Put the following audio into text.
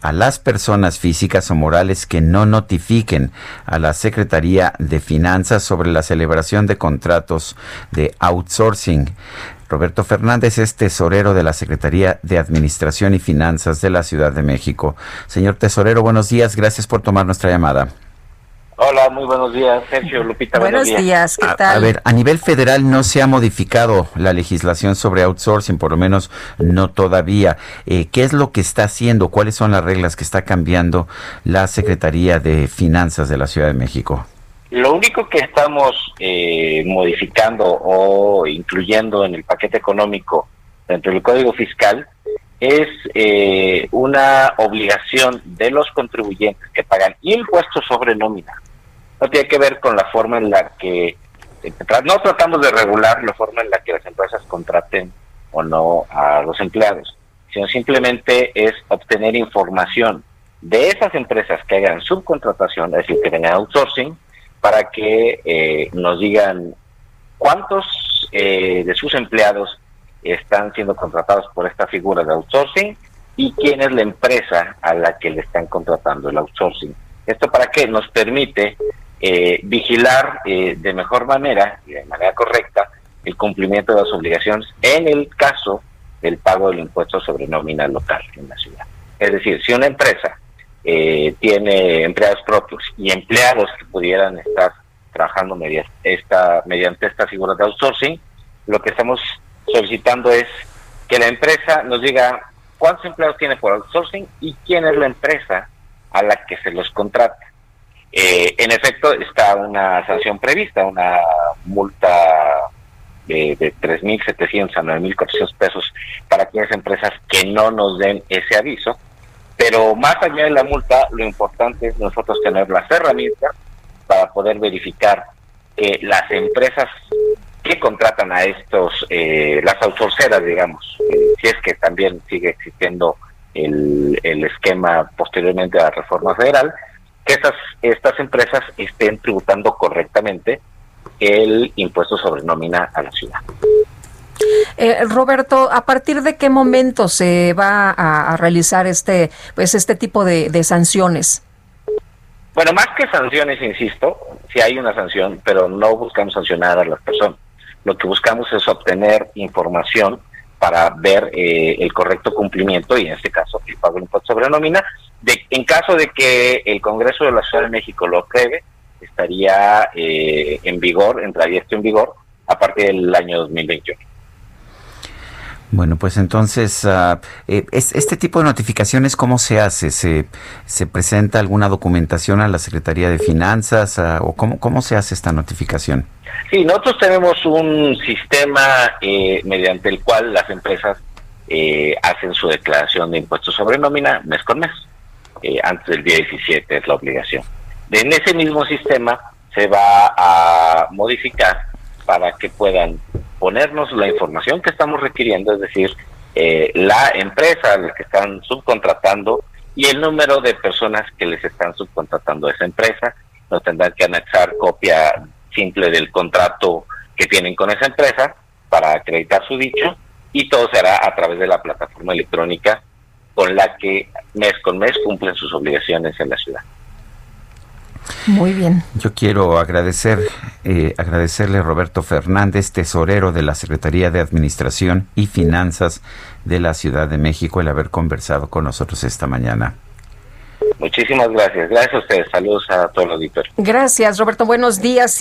a las personas físicas o morales que no notifiquen a la Secretaría de Finanzas sobre la celebración de contratos de outsourcing. Roberto Fernández es tesorero de la Secretaría de Administración y Finanzas de la Ciudad de México. Señor tesorero, buenos días. Gracias por tomar nuestra llamada. Hola, muy buenos días, Sergio Lupita. Buenos, días. ¿qué tal? A, ver, a nivel federal no se ha modificado la legislación sobre outsourcing, por lo menos no todavía. Eh, ¿Qué es lo que está haciendo? ¿Cuáles son las reglas que está cambiando la Secretaría de Finanzas de la Ciudad de México? Lo único que estamos eh, modificando o incluyendo en el paquete económico dentro del Código Fiscal es eh, una obligación de los contribuyentes que pagan impuestos sobre nómina no tiene que ver con la forma en la que no tratamos de regular la forma en la que las empresas contraten o no a los empleados, sino simplemente es obtener información de esas empresas que hagan subcontratación, es decir, que tengan outsourcing, para que eh, nos digan cuántos eh, de sus empleados están siendo contratados por esta figura de outsourcing y quién es la empresa a la que le están contratando el outsourcing. ¿Esto para qué? Nos permite eh, vigilar eh, de mejor manera y de manera correcta el cumplimiento de las obligaciones en el caso del pago del impuesto sobre nómina local en la ciudad. Es decir, si una empresa eh, tiene empleados propios y empleados que pudieran estar trabajando mediante esta, mediante esta figura de outsourcing, lo que estamos solicitando es que la empresa nos diga cuántos empleados tiene por outsourcing y quién es la empresa a la que se los contrata. Eh, en efecto, está una sanción prevista, una multa de, de 3.700 a 9.400 pesos para aquellas empresas que no nos den ese aviso. Pero más allá de la multa, lo importante es nosotros tener las herramientas para poder verificar que las empresas que contratan a estos, eh, las outsourceras, digamos, eh, si es que también sigue existiendo el, el esquema posteriormente a la reforma federal, que estas, estas empresas estén tributando correctamente el impuesto sobre nómina a la ciudad. Eh, Roberto, ¿a partir de qué momento se va a, realizar este, pues este tipo de, sanciones? Bueno, más que sanciones, insisto, si hay una sanción, pero no buscamos sancionar a las personas. Lo que buscamos es obtener información para ver eh, el correcto cumplimiento y en este caso el pago del impuesto sobre nómina en caso de que el Congreso de la Ciudad de México lo apruebe, estaría eh, en vigor, entraría esto en vigor a partir del año 2021. Bueno, pues entonces, uh, este tipo de notificaciones, ¿cómo se hace? ¿Se, se presenta alguna documentación a la Secretaría de Finanzas ah, o cómo, cómo se hace esta notificación? Sí, nosotros tenemos un sistema eh, mediante el cual las empresas eh, hacen su declaración de impuestos sobre nómina mes con mes. Eh, antes del día 17 es la obligación. En ese mismo sistema se va a modificar para que puedan ponernos la información que estamos requiriendo, es decir, eh, la empresa a la que están subcontratando y el número de personas que les están subcontratando a esa empresa. Nos tendrán que anexar copia simple del contrato que tienen con esa empresa para acreditar su dicho y todo será a través de la plataforma electrónica con la que mes con mes cumplen sus obligaciones en la ciudad. Muy bien. Yo quiero agradecer, eh, agradecerle a Roberto Fernández, tesorero de la Secretaría de Administración y Finanzas de la Ciudad de México, el haber conversado con nosotros esta mañana. Muchísimas gracias. Gracias a ustedes. Saludos a todos los auditores. Gracias, Roberto. Buenos días.